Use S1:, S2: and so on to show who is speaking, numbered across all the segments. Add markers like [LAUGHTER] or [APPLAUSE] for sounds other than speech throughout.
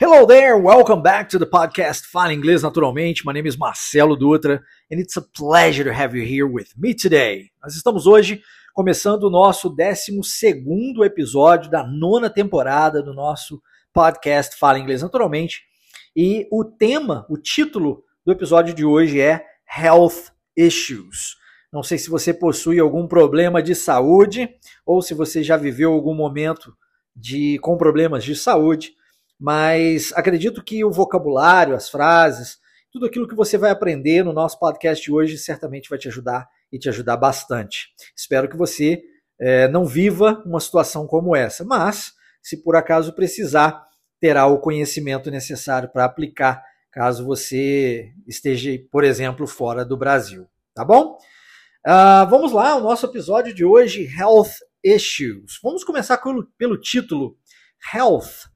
S1: Hello there, welcome back to the podcast Fala Inglês Naturalmente. My name is Marcelo Dutra and it's a pleasure to have you here with me today. Nós estamos hoje começando o nosso 12 episódio da nona temporada do nosso podcast Fala Inglês Naturalmente. E o tema, o título do episódio de hoje é Health Issues. Não sei se você possui algum problema de saúde ou se você já viveu algum momento de com problemas de saúde mas acredito que o vocabulário, as frases, tudo aquilo que você vai aprender no nosso podcast de hoje certamente vai te ajudar e te ajudar bastante. Espero que você é, não viva uma situação como essa, mas se por acaso precisar, terá o conhecimento necessário para aplicar caso você esteja, por exemplo, fora do Brasil. Tá bom? Uh, vamos lá, o nosso episódio de hoje, Health Issues. Vamos começar pelo, pelo título Health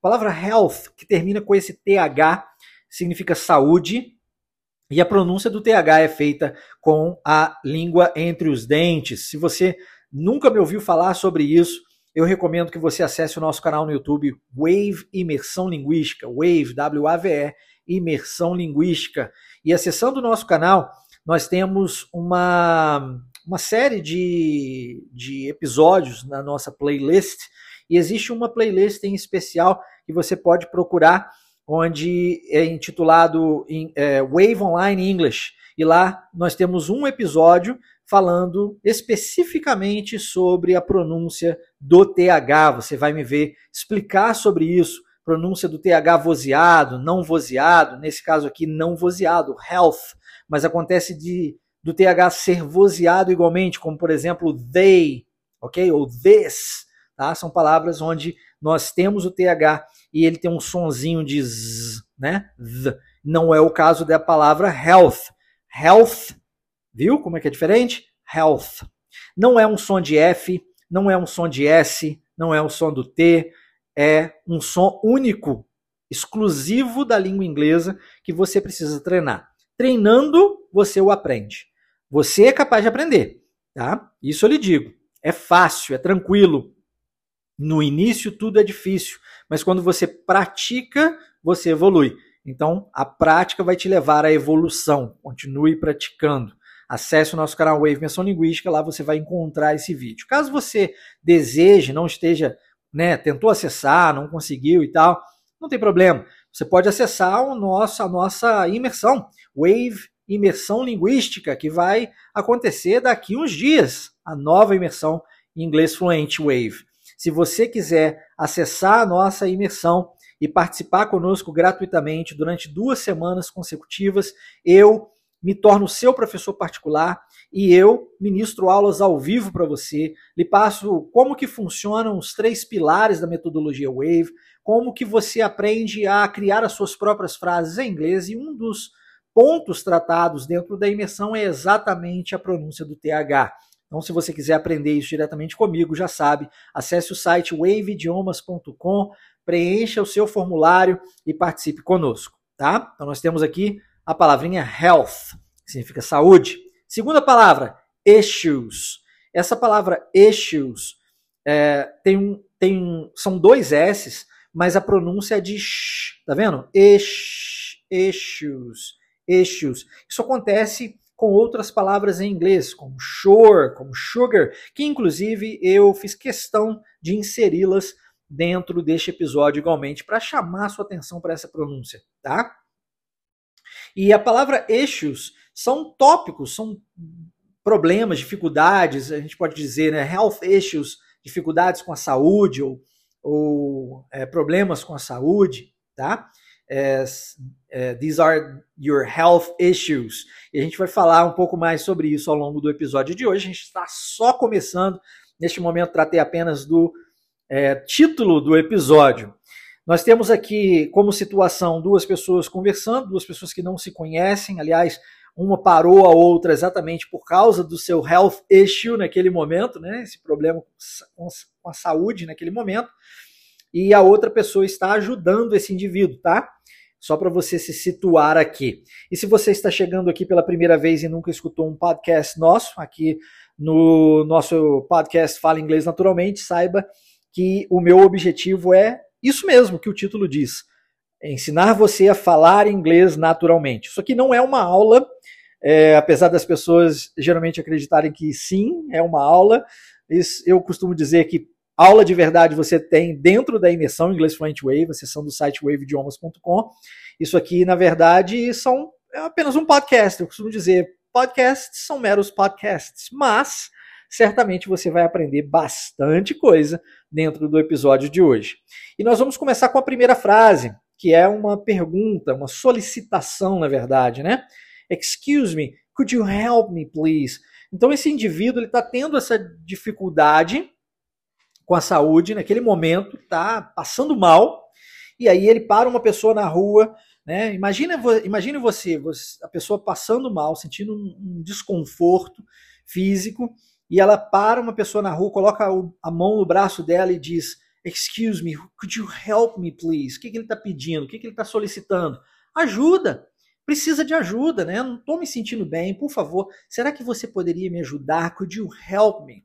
S1: a palavra health, que termina com esse TH, significa saúde, e a pronúncia do TH é feita com a língua entre os dentes. Se você nunca me ouviu falar sobre isso, eu recomendo que você acesse o nosso canal no YouTube, Wave Imersão Linguística, Wave, W-A-V-E, Imersão Linguística. E acessando o nosso canal, nós temos uma, uma série de, de episódios na nossa playlist e existe uma playlist em especial que você pode procurar, onde é intitulado é, Wave Online English. E lá nós temos um episódio falando especificamente sobre a pronúncia do TH. Você vai me ver explicar sobre isso. Pronúncia do TH vozeado, não vozeado, nesse caso aqui não vozeado, health, mas acontece de do TH ser vozeado igualmente, como por exemplo they, ok? Ou this. Tá? São palavras onde nós temos o TH e ele tem um sonzinho de z, né? Z. Não é o caso da palavra health. Health, viu como é que é diferente? Health. Não é um som de F, não é um som de S, não é um som do T, é um som único, exclusivo da língua inglesa que você precisa treinar. Treinando, você o aprende. Você é capaz de aprender, tá? Isso eu lhe digo. É fácil, é tranquilo. No início tudo é difícil, mas quando você pratica, você evolui. Então, a prática vai te levar à evolução. Continue praticando. Acesse o nosso canal Wave Menção Linguística, lá você vai encontrar esse vídeo. Caso você deseje, não esteja, né, tentou acessar, não conseguiu e tal, não tem problema. Você pode acessar o nosso, a nossa imersão, Wave Imersão Linguística, que vai acontecer daqui uns dias, a nova imersão em inglês fluente Wave. Se você quiser acessar a nossa imersão e participar conosco gratuitamente durante duas semanas consecutivas, eu me torno seu professor particular e eu ministro aulas ao vivo para você, lhe passo como que funcionam os três pilares da metodologia Wave, como que você aprende a criar as suas próprias frases em inglês e um dos pontos tratados dentro da imersão é exatamente a pronúncia do TH. Então, se você quiser aprender isso diretamente comigo, já sabe, acesse o site waveidiomas.com, preencha o seu formulário e participe conosco, tá? Então, nós temos aqui a palavrinha health, que significa saúde. Segunda palavra, issues. Essa palavra issues é, tem um, tem um, são dois S's, mas a pronúncia é de sh, tá vendo? Ish, issues, issues. Isso acontece com outras palavras em inglês, como sure, como sugar, que inclusive eu fiz questão de inseri-las dentro deste episódio igualmente para chamar sua atenção para essa pronúncia, tá? E a palavra issues são tópicos, são problemas, dificuldades, a gente pode dizer, né, health issues, dificuldades com a saúde ou, ou é, problemas com a saúde, tá? as uh, these are your health issues. E a gente vai falar um pouco mais sobre isso ao longo do episódio de hoje. A gente está só começando. Neste momento, tratei apenas do é, título do episódio. Nós temos aqui como situação duas pessoas conversando, duas pessoas que não se conhecem. Aliás, uma parou a outra exatamente por causa do seu health issue naquele momento, né? Esse problema com a saúde naquele momento. E a outra pessoa está ajudando esse indivíduo, tá? Só para você se situar aqui. E se você está chegando aqui pela primeira vez e nunca escutou um podcast nosso, aqui no nosso podcast Fala Inglês Naturalmente, saiba que o meu objetivo é isso mesmo que o título diz: ensinar você a falar inglês naturalmente. Isso aqui não é uma aula, é, apesar das pessoas geralmente acreditarem que sim, é uma aula. Isso, eu costumo dizer que aula de verdade você tem dentro da imersão Inglês Fluent Wave, acessando o site waveidiomas.com. Isso aqui, na verdade, são é apenas um podcast. Eu costumo dizer, podcasts são meros podcasts, mas certamente você vai aprender bastante coisa dentro do episódio de hoje. E nós vamos começar com a primeira frase, que é uma pergunta, uma solicitação, na verdade, né? Excuse me, could you help me, please? Então esse indivíduo ele está tendo essa dificuldade com a saúde naquele momento, está passando mal, e aí ele para uma pessoa na rua, né? Imagina, imagine você, você, a pessoa passando mal, sentindo um, desconforto físico, e ela para uma pessoa na rua, coloca a mão no braço dela e diz: Excuse me, could you help me, please? O que, que ele está pedindo? O que, que ele está solicitando? Ajuda! Precisa de ajuda, né? Não estou me sentindo bem, por favor. Será que você poderia me ajudar? Could you help me?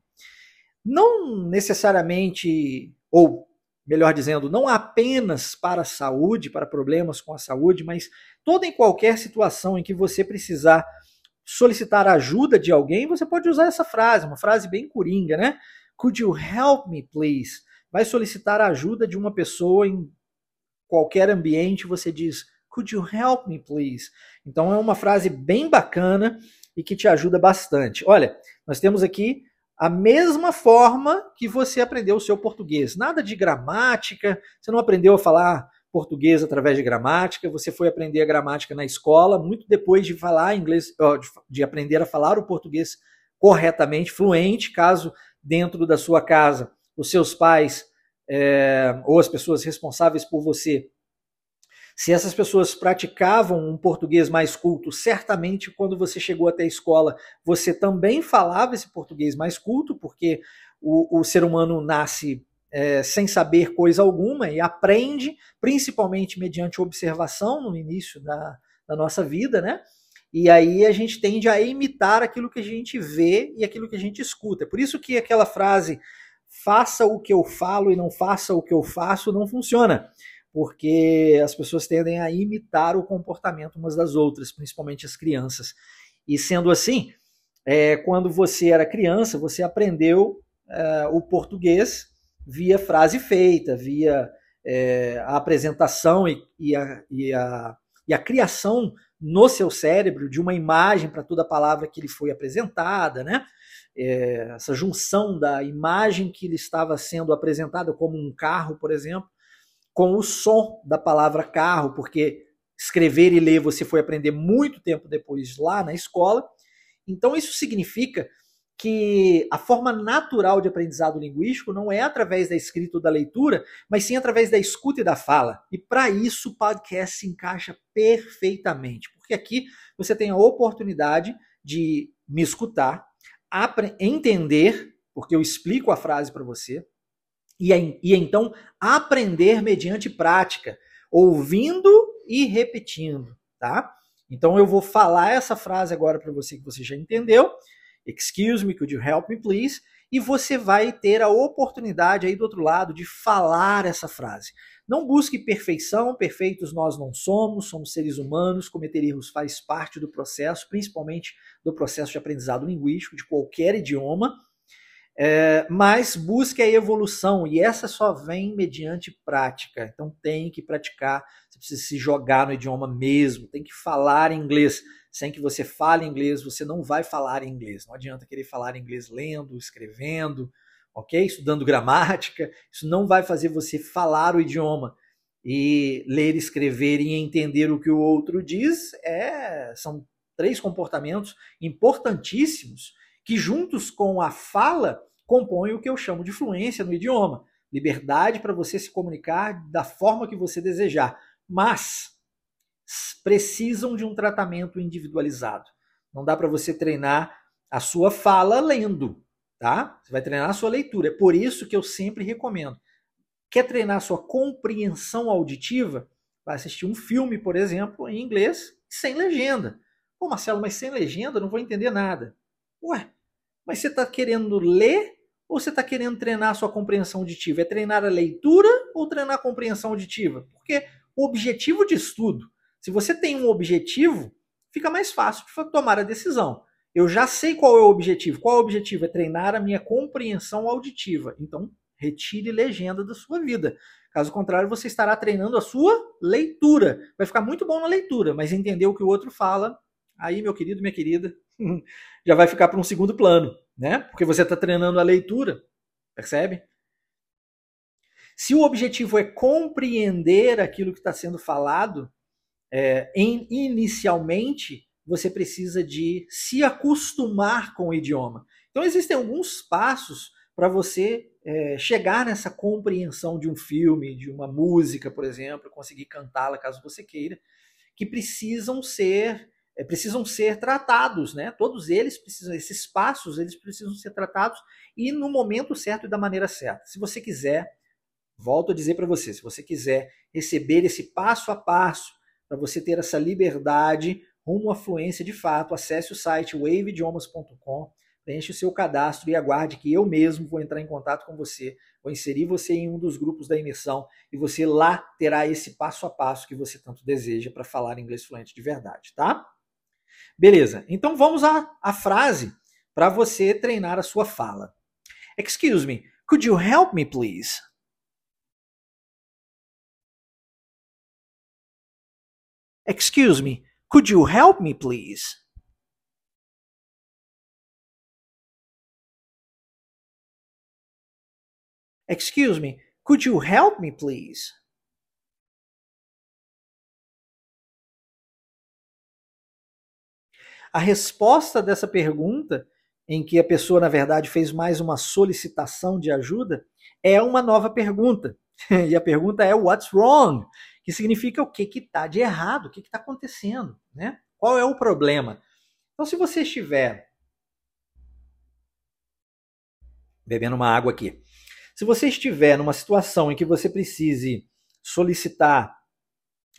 S1: Não necessariamente, ou melhor dizendo, não apenas para a saúde, para problemas com a saúde, mas toda e qualquer situação em que você precisar solicitar ajuda de alguém, você pode usar essa frase, uma frase bem coringa, né? Could you help me, please? vai solicitar a ajuda de uma pessoa em qualquer ambiente, você diz, could you help me, please? Então é uma frase bem bacana e que te ajuda bastante. Olha, nós temos aqui a mesma forma que você aprendeu o seu português. Nada de gramática, você não aprendeu a falar português através de gramática, você foi aprender a gramática na escola, muito depois de falar inglês, de aprender a falar o português corretamente, fluente, caso dentro da sua casa os seus pais é, ou as pessoas responsáveis por você, se essas pessoas praticavam um português mais culto, certamente quando você chegou até a escola, você também falava esse português mais culto, porque o, o ser humano nasce é, sem saber coisa alguma e aprende, principalmente mediante observação no início da, da nossa vida, né? E aí a gente tende a imitar aquilo que a gente vê e aquilo que a gente escuta. É por isso que aquela frase faça o que eu falo e não faça o que eu faço não funciona, porque as pessoas tendem a imitar o comportamento umas das outras, principalmente as crianças. E sendo assim, é, quando você era criança, você aprendeu é, o português via frase feita, via é, a apresentação e, e, a, e, a, e a criação no seu cérebro de uma imagem para toda palavra que lhe foi apresentada, né? é, essa junção da imagem que lhe estava sendo apresentada como um carro, por exemplo, com o som da palavra carro, porque escrever e ler você foi aprender muito tempo depois lá na escola. Então isso significa que a forma natural de aprendizado linguístico não é através da escrita ou da leitura, mas sim através da escuta e da fala. E para isso o podcast se encaixa perfeitamente, porque aqui você tem a oportunidade de me escutar, entender, porque eu explico a frase para você, e, e então aprender mediante prática, ouvindo e repetindo, tá? Então eu vou falar essa frase agora para você que você já entendeu. Excuse me, could you help me please? E você vai ter a oportunidade aí do outro lado de falar essa frase. Não busque perfeição, perfeitos nós não somos, somos seres humanos, cometer erros faz parte do processo, principalmente do processo de aprendizado linguístico de qualquer idioma. É, mas busque a evolução e essa só vem mediante prática. Então tem que praticar, você precisa se jogar no idioma mesmo, tem que falar inglês. Sem que você fale inglês, você não vai falar inglês. Não adianta querer falar inglês lendo, escrevendo, ok? Estudando gramática, isso não vai fazer você falar o idioma. E ler, escrever e entender o que o outro diz é, são três comportamentos importantíssimos que, juntos com a fala, compõem o que eu chamo de fluência no idioma. Liberdade para você se comunicar da forma que você desejar. Mas precisam de um tratamento individualizado. Não dá para você treinar a sua fala lendo tá? Você vai treinar a sua leitura. É por isso que eu sempre recomendo. Quer treinar a sua compreensão auditiva? Vai assistir um filme, por exemplo, em inglês, sem legenda. Pô, Marcelo, mas sem legenda eu não vou entender nada. Ué, mas você está querendo ler ou você está querendo treinar a sua compreensão auditiva? É treinar a leitura ou treinar a compreensão auditiva? Porque o objetivo de estudo. Se você tem um objetivo, fica mais fácil de tomar a decisão. Eu já sei qual é o objetivo. Qual é o objetivo? É treinar a minha compreensão auditiva. Então, retire legenda da sua vida. Caso contrário, você estará treinando a sua leitura. Vai ficar muito bom na leitura, mas entender o que o outro fala, aí, meu querido, minha querida, [LAUGHS] já vai ficar para um segundo plano, né? Porque você está treinando a leitura, percebe? Se o objetivo é compreender aquilo que está sendo falado, é, em, inicialmente você precisa de se acostumar com o idioma. Então existem alguns passos para você é, chegar nessa compreensão de um filme, de uma música, por exemplo, conseguir cantá-la caso você queira, que precisam ser precisam ser tratados, né? Todos eles precisam, esses passos, eles precisam ser tratados e no momento certo e da maneira certa. Se você quiser, volto a dizer para você, se você quiser receber esse passo a passo para você ter essa liberdade rumo à fluência de fato, acesse o site waveidiomas.com, preencha o seu cadastro e aguarde que eu mesmo vou entrar em contato com você, vou inserir você em um dos grupos da imersão e você lá terá esse passo a passo que você tanto deseja para falar inglês fluente de verdade, tá? Beleza, então vamos à, à frase para você treinar a sua fala. Excuse me, could you help me please? Excuse me, could you help me please? Excuse me, could you help me please? A resposta dessa pergunta, em que a pessoa, na verdade, fez mais uma solicitação de ajuda, é uma nova pergunta. [LAUGHS] E a pergunta é: What's wrong? Que significa o que está de errado, o que está acontecendo, né? Qual é o problema? Então, se você estiver bebendo uma água aqui, se você estiver numa situação em que você precise solicitar,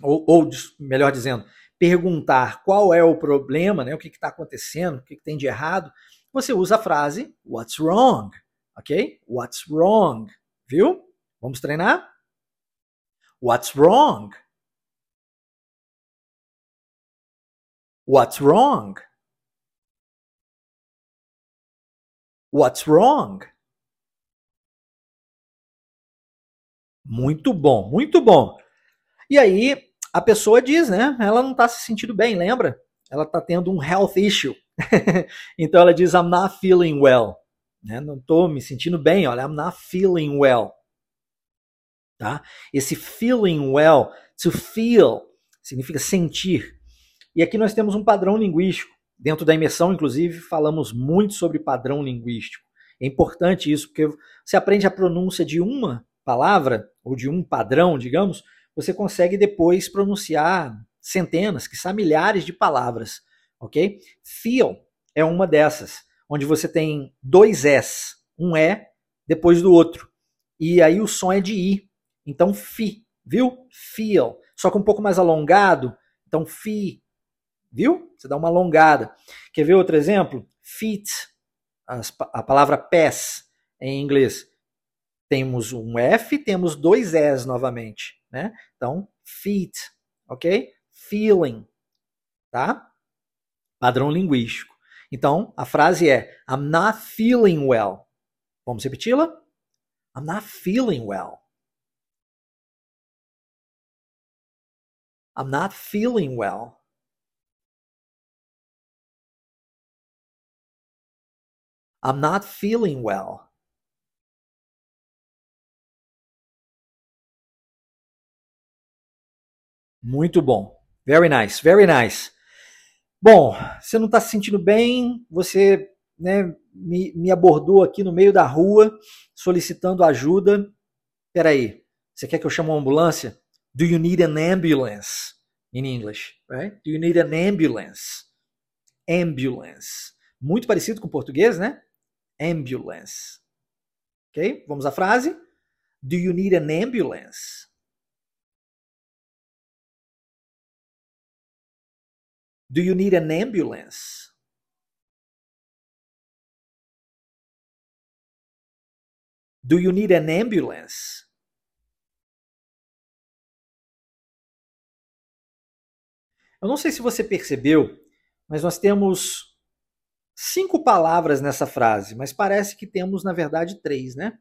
S1: ou, ou melhor dizendo, perguntar qual é o problema, né, o que está acontecendo, o que, que tem de errado, você usa a frase What's wrong? Ok? What's wrong? Viu? Vamos treinar? What's wrong? What's wrong? What's wrong? Muito bom, muito bom. E aí, a pessoa diz, né? Ela não está se sentindo bem, lembra? Ela está tendo um health issue. [LAUGHS] então ela diz, I'm not feeling well. Né? Não estou me sentindo bem, olha, I'm not feeling well. Tá? Esse feeling well, to feel, significa sentir. E aqui nós temos um padrão linguístico. Dentro da imersão, inclusive, falamos muito sobre padrão linguístico. É importante isso, porque você aprende a pronúncia de uma palavra, ou de um padrão, digamos, você consegue depois pronunciar centenas, que são milhares de palavras, ok? Feel é uma dessas, onde você tem dois S, um E depois do outro, e aí o som é de I, então fi, viu? Feel, só que um pouco mais alongado, então fi, viu? Você dá uma alongada. Quer ver outro exemplo? Feet, a palavra pés em inglês. Temos um F, temos dois S novamente né? Então, feet, ok? Feeling, tá? Padrão linguístico. Então, a frase é I'm not feeling well. Vamos repeti-la? I'm not feeling well. I'm not feeling well. I'm not feeling well. Muito bom. Very nice, very nice. Bom, você não está se sentindo bem, você né, me, me, abordou aqui no meio da rua solicitando ajuda. Peraí, você quer que eu chame uma ambulância? Do you need an ambulance? In English, right? Do you need an ambulance? Ambulance. Muito parecido com o português, né? Ambulance. Ok? Vamos à frase? Do you need an ambulance? Do you need an ambulance? Do you need an ambulance? Eu não sei se você percebeu, mas nós temos cinco palavras nessa frase, mas parece que temos, na verdade, três, né?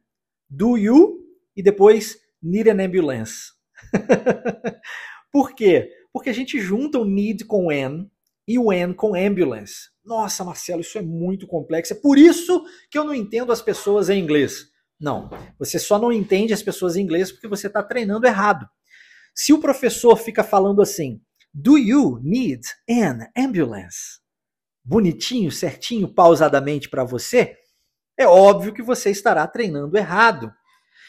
S1: Do you e depois need an ambulance. [LAUGHS] Por quê? Porque a gente junta o need com an e o an com ambulance. Nossa, Marcelo, isso é muito complexo. É por isso que eu não entendo as pessoas em inglês. Não, você só não entende as pessoas em inglês porque você está treinando errado. Se o professor fica falando assim, Do you need an ambulance? Bonitinho, certinho, pausadamente para você, é óbvio que você estará treinando errado.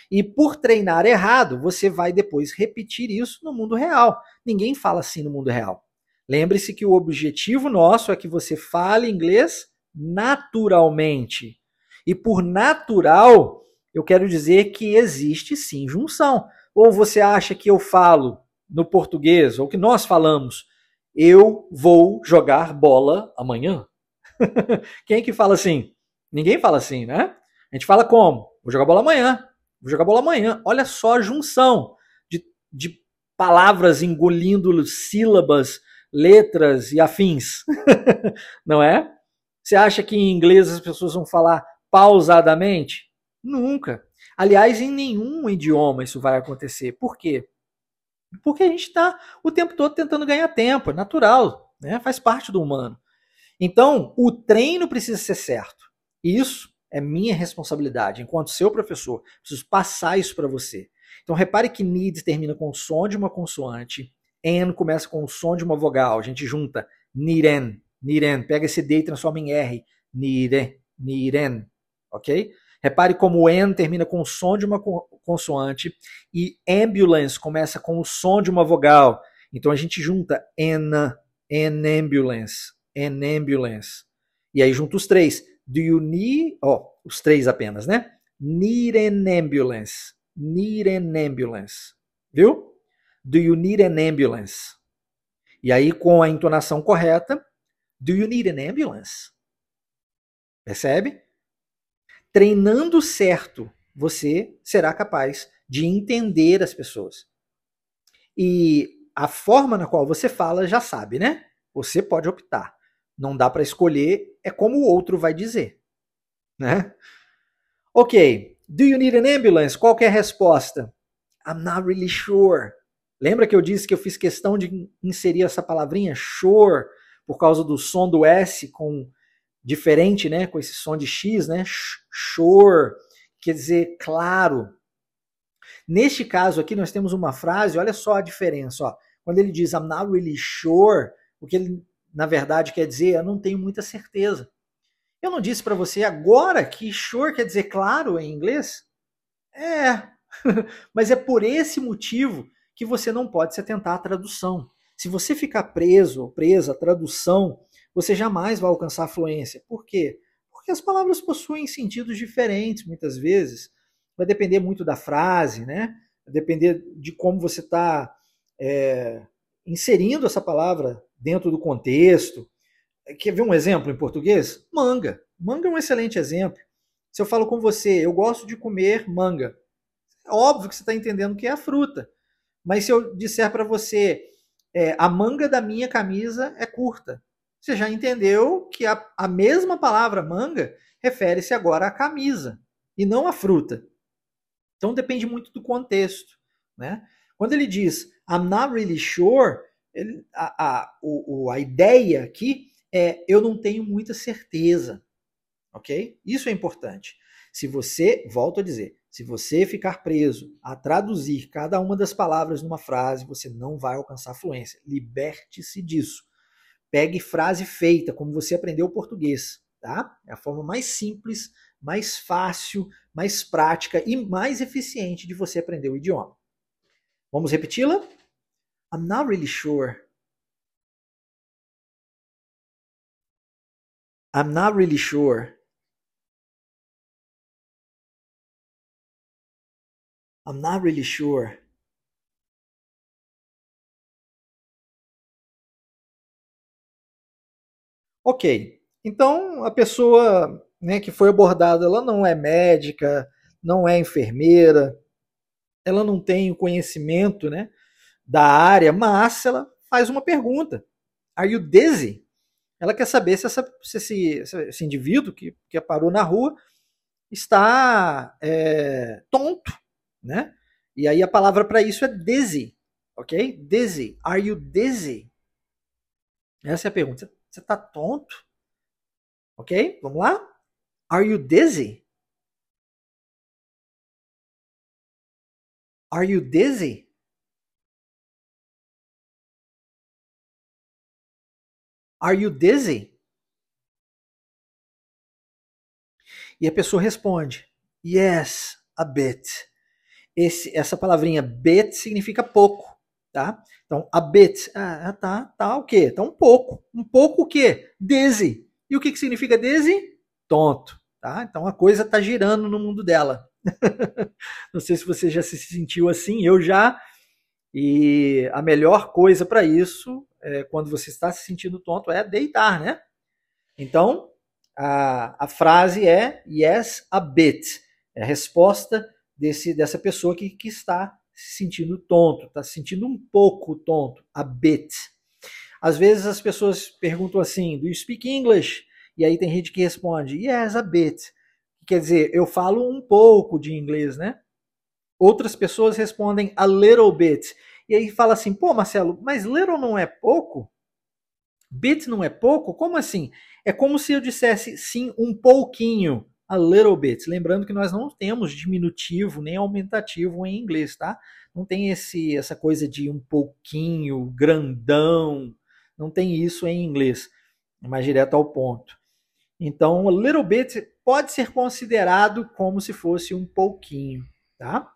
S1: E por treinar errado, você vai depois repetir isso no mundo real. Ninguém fala assim no mundo real. Lembre-se que o objetivo nosso é que você fale inglês naturalmente. E por natural, eu quero dizer que existe sim junção. Ou você acha que eu falo no português, ou que nós falamos, eu vou jogar bola amanhã? [LAUGHS] Quem que fala assim? Ninguém fala assim, né? A gente fala como? Vou jogar bola amanhã. Vou jogar bola amanhã. Olha só a junção de, de palavras engolindo sílabas, letras e afins. [LAUGHS] Não é? Você acha que em inglês as pessoas vão falar pausadamente? Nunca. Aliás, em nenhum idioma isso vai acontecer. Por quê? Porque a gente está o tempo todo tentando ganhar tempo, é natural, né? faz parte do humano. Então, o treino precisa ser certo. Isso é minha responsabilidade, enquanto seu professor. Preciso passar isso para você. Então, repare que need termina com o som de uma consoante, N começa com o som de uma vogal. A gente junta niren, niren. Pega esse D e transforma em R. Nire, niren. Ok? Repare como o N termina com o som de uma consoante e ambulance começa com o som de uma vogal. Então a gente junta N, N ambulance, N ambulance. E aí junta os três. Do you need, ó, oh, os três apenas, né? Need an ambulance. Need an ambulance. Viu? Do you need an ambulance? E aí com a entonação correta, do you need an ambulance? Percebe? treinando certo, você será capaz de entender as pessoas. E a forma na qual você fala já sabe, né? Você pode optar. Não dá para escolher, é como o outro vai dizer, né? Ok. Do you need an ambulance? Qual é a resposta? I'm not really sure. Lembra que eu disse que eu fiz questão de inserir essa palavrinha sure por causa do som do S com diferente, né, com esse som de X, né, sure, quer dizer claro. Neste caso aqui nós temos uma frase, olha só a diferença, ó. Quando ele diz I'm not really sure, o que ele na verdade quer dizer, eu não tenho muita certeza. Eu não disse para você agora que sure quer dizer claro em inglês? É, [LAUGHS] mas é por esse motivo que você não pode se atentar à tradução. Se você ficar preso ou presa à tradução você jamais vai alcançar a fluência. Por quê? Porque as palavras possuem sentidos diferentes muitas vezes. Vai depender muito da frase, né? Vai depender de como você está é, inserindo essa palavra dentro do contexto. Quer ver um exemplo em português? Manga. Manga é um excelente exemplo. Se eu falo com você, eu gosto de comer manga. É óbvio que você está entendendo que é a fruta. Mas se eu disser para você, é, a manga da minha camisa é curta, você já entendeu que a, a mesma palavra manga refere-se agora à camisa e não à fruta. Então depende muito do contexto. Né? Quando ele diz I'm not really sure, ele, a, a, o, a ideia aqui é eu não tenho muita certeza. Ok? Isso é importante. Se você, volto a dizer, se você ficar preso a traduzir cada uma das palavras numa frase, você não vai alcançar fluência. Liberte-se disso. Pegue frase feita, como você aprendeu português, tá? É a forma mais simples, mais fácil, mais prática e mais eficiente de você aprender o idioma. Vamos repeti-la? I'm not really sure. I'm not really sure. I'm not really sure. Ok, então a pessoa né, que foi abordada, ela não é médica, não é enfermeira, ela não tem o conhecimento né, da área, mas ela faz uma pergunta. Are you dizzy? Ela quer saber se, essa, se esse, esse, indivíduo que, que parou na rua está é, tonto, né? E aí a palavra para isso é dizzy, ok? Dizzy. Are you dizzy? Essa é a pergunta. Você está tonto? Ok? Vamos lá? Are you dizzy? Are you dizzy? Are you dizzy? E a pessoa responde: Yes, a bit. Esse, essa palavrinha bit significa pouco, tá? Então, a bit, ah, tá, tá o quê? Tá um pouco. Um pouco o quê? Dizzy. E o que, que significa dizzy? Tonto, tá? Então a coisa tá girando no mundo dela. [LAUGHS] Não sei se você já se sentiu assim, eu já. E a melhor coisa para isso, é, quando você está se sentindo tonto, é deitar, né? Então, a, a frase é yes, a bit. É a resposta desse, dessa pessoa que, que está se sentindo tonto, está se sentindo um pouco tonto, a bit. Às vezes as pessoas perguntam assim: Do you speak English? E aí tem gente que responde: Yes, a bit. Quer dizer, eu falo um pouco de inglês, né? Outras pessoas respondem a little bit. E aí fala assim: Pô, Marcelo, mas little não é pouco? Bit não é pouco? Como assim? É como se eu dissesse sim um pouquinho, a little bit. Lembrando que nós não temos diminutivo nem aumentativo em inglês, tá? Não tem esse essa coisa de um pouquinho, grandão. Não tem isso em inglês. É mais direto ao ponto. Então, a little bit pode ser considerado como se fosse um pouquinho, tá?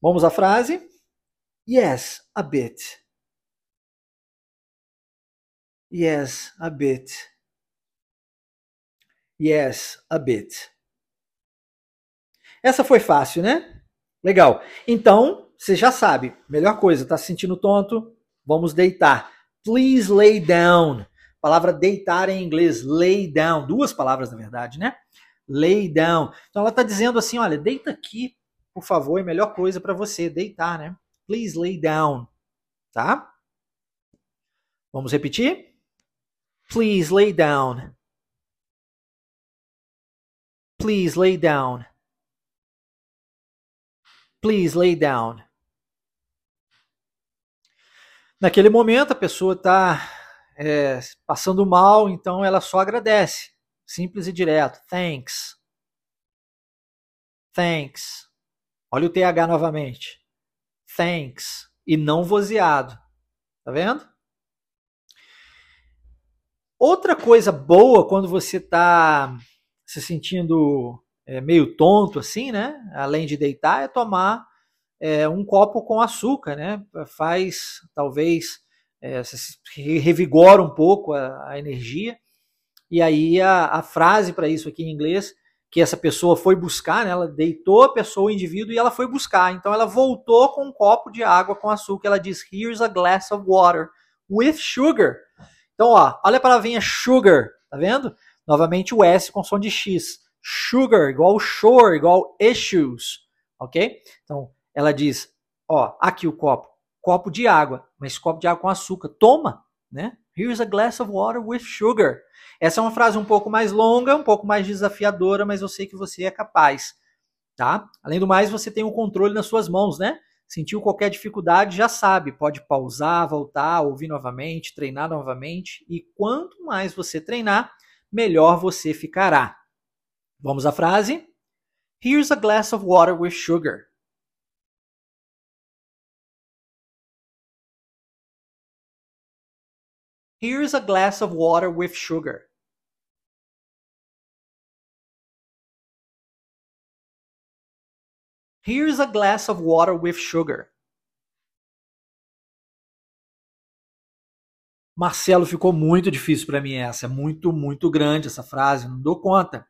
S1: Vamos à frase? Yes, a bit. Yes, a bit. Yes, a bit. Essa foi fácil, né? Legal. Então, você já sabe. Melhor coisa, tá se sentindo tonto? Vamos deitar. Please lay down. Palavra deitar em inglês, lay down. Duas palavras, na verdade, né? Lay down. Então ela está dizendo assim: olha, deita aqui, por favor, é a melhor coisa para você, deitar, né? Please lay down. Tá? Vamos repetir? Please lay down. Please lay down. Please lay down. Naquele momento a pessoa está é, passando mal, então ela só agradece. Simples e direto. Thanks. Thanks. Olha o TH novamente. Thanks. E não vozeado. Tá vendo? Outra coisa boa quando você está se sentindo é, meio tonto assim, né? Além de deitar, é tomar é, um copo com açúcar, né? Faz talvez é, revigora um pouco a, a, energia. E aí a, a frase para isso aqui em inglês que essa pessoa foi buscar, né? Ela deitou a pessoa, o indivíduo, e ela foi buscar. Então ela voltou com um copo de água com açúcar. Ela diz: Here's a glass of water with sugar. Então, ó, olha a palavrinha sugar, tá vendo? Novamente o S com som de X. Sugar, igual shore, igual issues, ok? Então, ela diz, ó, aqui o copo, copo de água, mas copo de água com açúcar. Toma, né? Here's a glass of water with sugar. Essa é uma frase um pouco mais longa, um pouco mais desafiadora, mas eu sei que você é capaz, tá? Além do mais, você tem o controle nas suas mãos, né? Sentiu qualquer dificuldade, já sabe, pode pausar, voltar, ouvir novamente, treinar novamente. E quanto mais você treinar, melhor você ficará. Vamos à frase? Here's a glass of water with sugar. Here's a glass of water with sugar. Here's a glass of water with sugar. Marcelo, ficou muito difícil para mim essa. Muito, muito grande essa frase, não dou conta.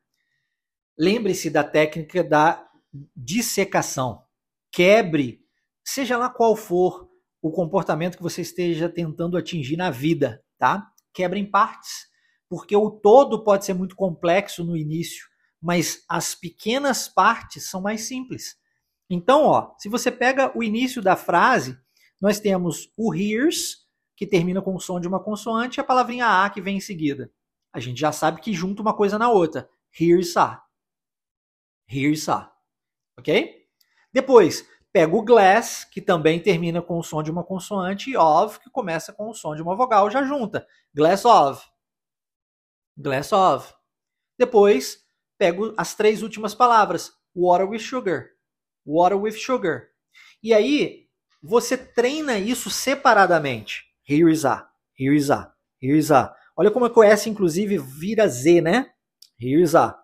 S1: Lembre-se da técnica da dissecação. Quebre, seja lá qual for o comportamento que você esteja tentando atingir na vida, tá? Quebre em partes, porque o todo pode ser muito complexo no início, mas as pequenas partes são mais simples. Então, ó, se você pega o início da frase, nós temos o here's, que termina com o som de uma consoante e a palavrinha a que vem em seguida. A gente já sabe que junta uma coisa na outra. Here's a. Here's a. Ok? Depois, pega o glass, que também termina com o som de uma consoante, e of, que começa com o som de uma vogal, já junta. Glass of. Glass of. Depois, pego as três últimas palavras. Water with sugar. Water with sugar. E aí, você treina isso separadamente. Here is a. Here is a. Here is a. Olha como é que o S, inclusive, vira Z, né? Here is a.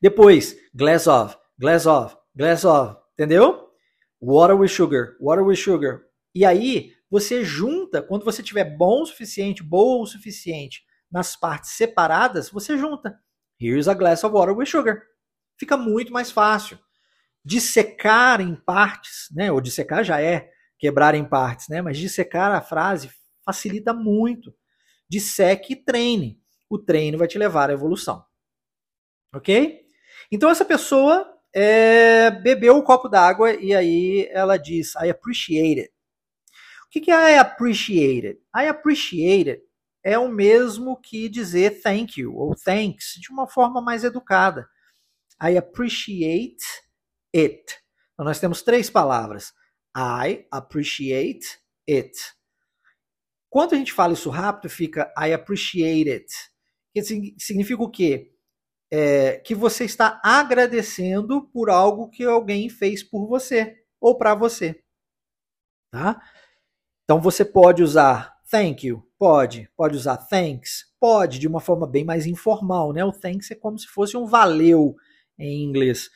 S1: Depois, glass of, glass of, glass of. Entendeu? Water with sugar, water with sugar. E aí, você junta, quando você tiver bom o suficiente, boa o suficiente nas partes separadas, você junta. Here's a glass of water with sugar. Fica muito mais fácil. Dissecar em partes, né? Ou dissecar já é quebrar em partes, né? Mas dissecar a frase facilita muito. Disseque e treine. O treino vai te levar à evolução. Ok? Então essa pessoa é, bebeu o um copo d'água e aí ela diz, I appreciate it. O que, que é I appreciate it? I appreciate it é o mesmo que dizer thank you ou thanks de uma forma mais educada. I appreciate it. Então nós temos três palavras. I appreciate it. Quando a gente fala isso rápido, fica I appreciate it. Que significa o quê? É, que você está agradecendo por algo que alguém fez por você ou para você. Tá? Então você pode usar thank you, pode. Pode usar thanks, pode, de uma forma bem mais informal, né? O thanks é como se fosse um valeu em inglês.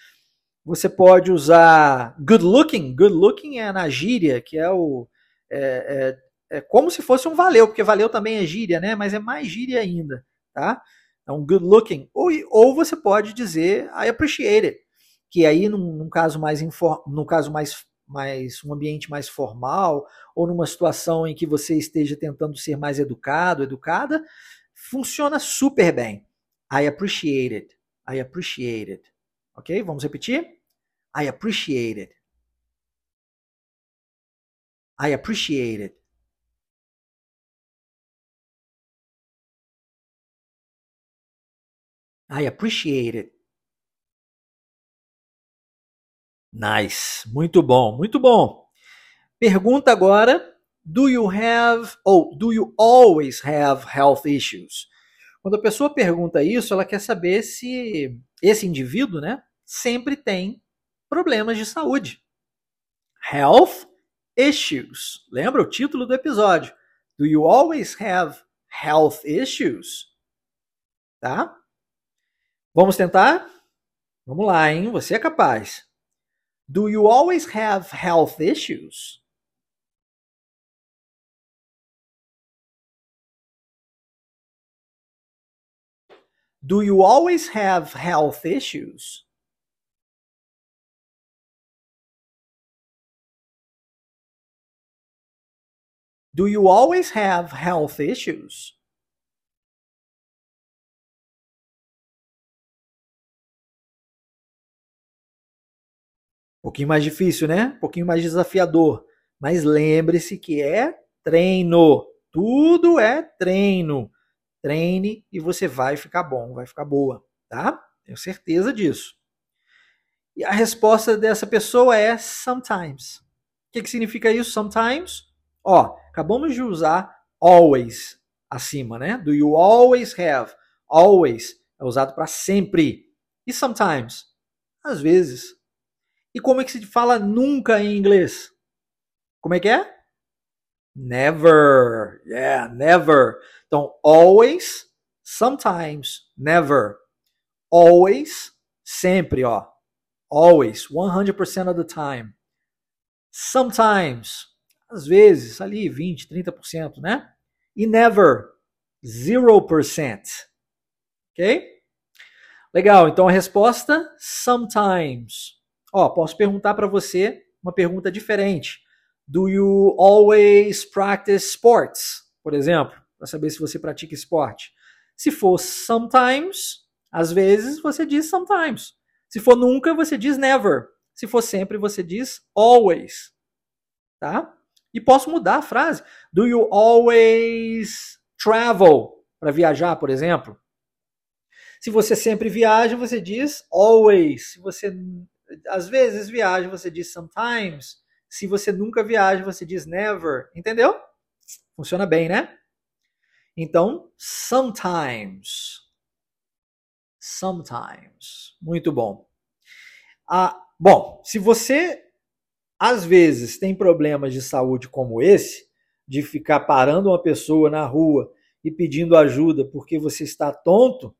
S1: Você pode usar good looking, good looking é na gíria, que é o é, é, é como se fosse um valeu, porque valeu também é gíria, né? Mas é mais gíria ainda, tá? Então, good looking. Ou, ou você pode dizer I appreciate it, que aí, num, num caso mais no caso mais mais um ambiente mais formal ou numa situação em que você esteja tentando ser mais educado, educada, funciona super bem. I appreciate it. I appreciate it. OK? Vamos repetir? I appreciate it. I appreciate it. I appreciate it. Nice. Muito bom, muito bom. Pergunta agora: Do you have ou do you always have health issues? Quando a pessoa pergunta isso, ela quer saber se esse indivíduo, né, sempre tem problemas de saúde. Health issues. Lembra o título do episódio? Do you always have health issues? Tá? Vamos tentar? Vamos lá, hein? Você é capaz. Do you always have health issues? Do you always have health issues? Do you always have health issues? Um pouquinho mais difícil, né? Um pouquinho mais desafiador. Mas lembre-se que é treino. Tudo é treino. Treine e você vai ficar bom, vai ficar boa, tá? Tenho certeza disso. E a resposta dessa pessoa é sometimes. O que, que significa isso? Sometimes? Ó, acabamos de usar always acima, né? Do you always have? Always é usado para sempre. E sometimes? Às vezes. E como é que se fala nunca em inglês? Como é que é? Never. Yeah, never. Então, always, sometimes, never. Always, sempre, ó. Always, 100% of the time. Sometimes, às vezes, ali 20, 30%, né? E never, 0%. Ok? Legal, então a resposta, sometimes. Ó, posso perguntar para você uma pergunta diferente. Do you always practice sports? Por exemplo, para saber se você pratica esporte. Se for sometimes, às vezes você diz sometimes. Se for nunca, você diz never. Se for sempre, você diz always. Tá? E posso mudar a frase. Do you always travel? Para viajar, por exemplo. Se você sempre viaja, você diz always. Se você às vezes viaja, você diz sometimes. Se você nunca viaja, você diz never. Entendeu? Funciona bem, né? Então, sometimes. Sometimes. Muito bom. Ah, bom, se você às vezes tem problemas de saúde como esse, de ficar parando uma pessoa na rua e pedindo ajuda porque você está tonto,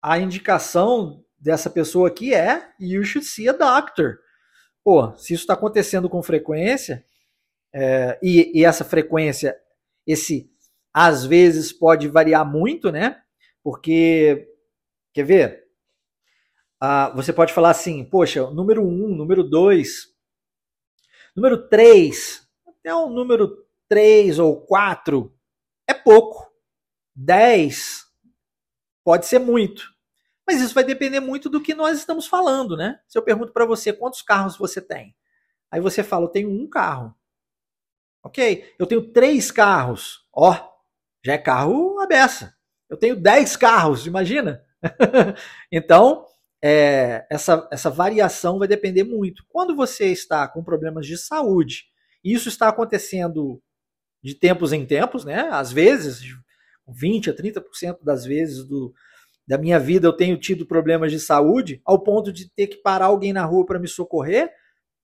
S1: a indicação dessa pessoa aqui é you should see a doctor. Pô, se isso está acontecendo com frequência, é, e, e, essa frequência, esse às vezes pode variar muito, né? Porque, quer ver? Ah, você pode falar assim, poxa, número um, número dois, Número 3, até o número 3 ou 4 é pouco. 10 pode ser muito. Mas isso vai depender muito do que nós estamos falando, né? Se eu pergunto para você quantos carros você tem, aí você fala, eu tenho um carro. Ok, eu tenho três carros. Ó, já é carro a beça. Eu tenho dez carros, imagina? [LAUGHS] então, é, essa, essa variação vai depender muito. Quando você está com problemas de saúde, isso está acontecendo de tempos em tempos, né? Às vezes, 20 a 30% das vezes do, da minha vida eu tenho tido problemas de saúde, ao ponto de ter que parar alguém na rua para me socorrer.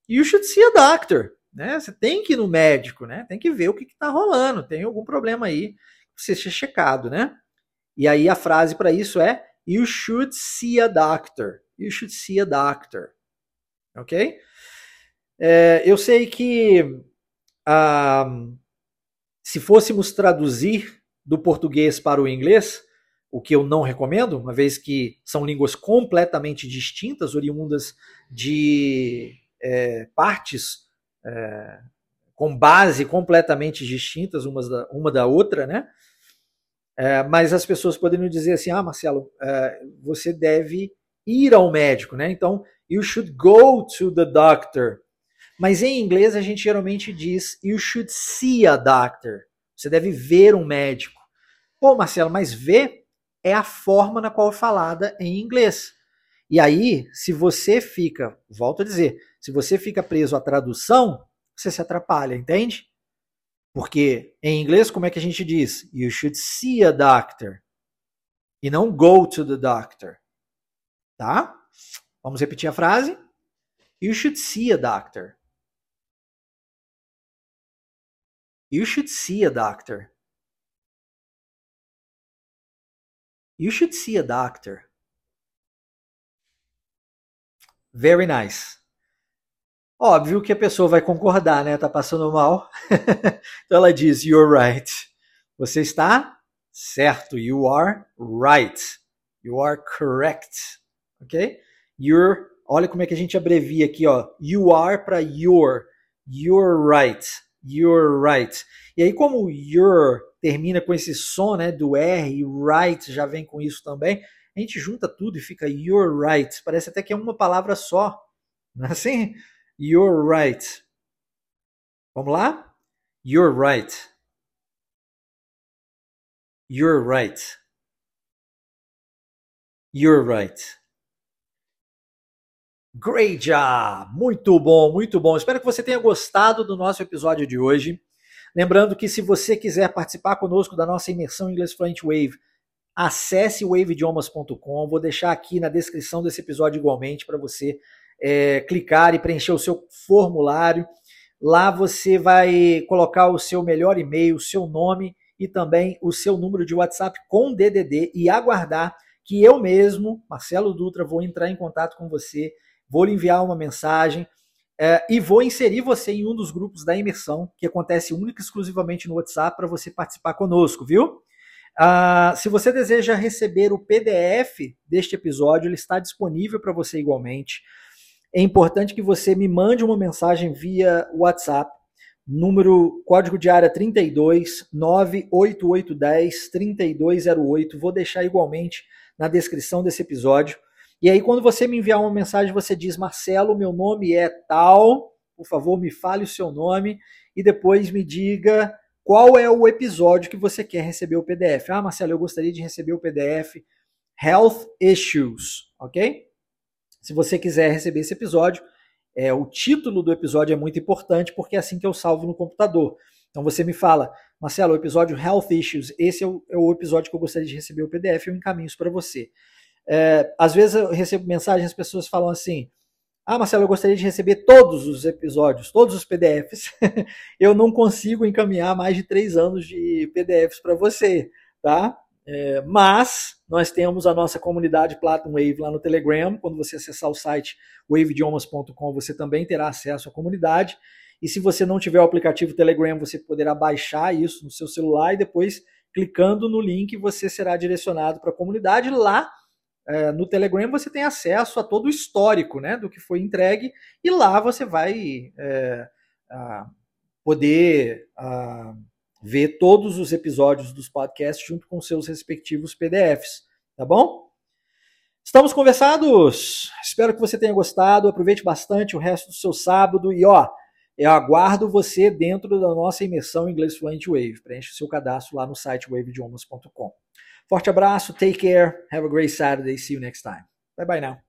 S1: You should see a doctor. Né? Você tem que ir no médico, né? Tem que ver o que está rolando. Tem algum problema aí que seja checado, né? E aí a frase para isso é You should see a doctor. You should see a doctor. Ok? É, eu sei que ah, se fôssemos traduzir do português para o inglês, o que eu não recomendo, uma vez que são línguas completamente distintas, oriundas de é, partes é, com base completamente distintas umas da, uma da outra, né? É, mas as pessoas poderiam dizer assim: ah, Marcelo, é, você deve ir ao médico, né? Então, you should go to the doctor. Mas em inglês a gente geralmente diz you should see a doctor. Você deve ver um médico. Pô, Marcelo, mas ver é a forma na qual é falada em inglês. E aí, se você fica, volto a dizer, se você fica preso à tradução, você se atrapalha, entende? Porque em inglês, como é que a gente diz? You should see a doctor. E não go to the doctor. Tá? Vamos repetir a frase? You should see a doctor. You should see a doctor. You should see a doctor. Very nice. Óbvio que a pessoa vai concordar, né? Tá passando mal. [LAUGHS] então ela diz: You're right. Você está certo. You are right. You are correct. Ok? You're. Olha como é que a gente abrevia aqui, ó. You are para your. You're right. You're right. E aí, como your termina com esse som, né, do R, e right já vem com isso também, a gente junta tudo e fica you're right. Parece até que é uma palavra só. Não é assim? You're right. Vamos lá? You're right. You're right. You're right. Great job! Muito bom, muito bom. Espero que você tenha gostado do nosso episódio de hoje. Lembrando que se você quiser participar conosco da nossa imersão em inglês Fluent Wave, acesse waveidiomas.com. Vou deixar aqui na descrição desse episódio igualmente para você é, clicar e preencher o seu formulário. Lá você vai colocar o seu melhor e-mail, o seu nome e também o seu número de WhatsApp com DDD e aguardar que eu mesmo, Marcelo Dutra, vou entrar em contato com você, vou lhe enviar uma mensagem é, e vou inserir você em um dos grupos da imersão, que acontece única e exclusivamente no WhatsApp, para você participar conosco, viu? Ah, se você deseja receber o PDF deste episódio, ele está disponível para você igualmente é importante que você me mande uma mensagem via WhatsApp, número código de área 32 98810 3208. Vou deixar igualmente na descrição desse episódio. E aí, quando você me enviar uma mensagem, você diz: Marcelo, meu nome é tal, por favor, me fale o seu nome e depois me diga qual é o episódio que você quer receber o PDF. Ah, Marcelo, eu gostaria de receber o PDF Health Issues, ok? Se você quiser receber esse episódio, é, o título do episódio é muito importante porque é assim que eu salvo no computador. Então você me fala, Marcelo, o episódio Health Issues, esse é o, é o episódio que eu gostaria de receber o PDF, eu encaminho isso para você. É, às vezes eu recebo mensagens, as pessoas falam assim: Ah, Marcelo, eu gostaria de receber todos os episódios, todos os PDFs. [LAUGHS] eu não consigo encaminhar mais de três anos de PDFs para você, tá? É, mas nós temos a nossa comunidade Platinum Wave lá no Telegram. Quando você acessar o site waveidiomas.com, você também terá acesso à comunidade. E se você não tiver o aplicativo Telegram, você poderá baixar isso no seu celular e depois, clicando no link, você será direcionado para a comunidade. Lá é, no Telegram você tem acesso a todo o histórico né, do que foi entregue e lá você vai é, a, poder a, ver todos os episódios dos podcasts junto com seus respectivos PDFs, tá bom? Estamos conversados. Espero que você tenha gostado. Aproveite bastante o resto do seu sábado e ó, eu aguardo você dentro da nossa imersão inglês fluente Wave. Preencha o seu cadastro lá no site waveidiomas.com. Forte abraço, take care, have a great Saturday, see you next time. Bye bye now.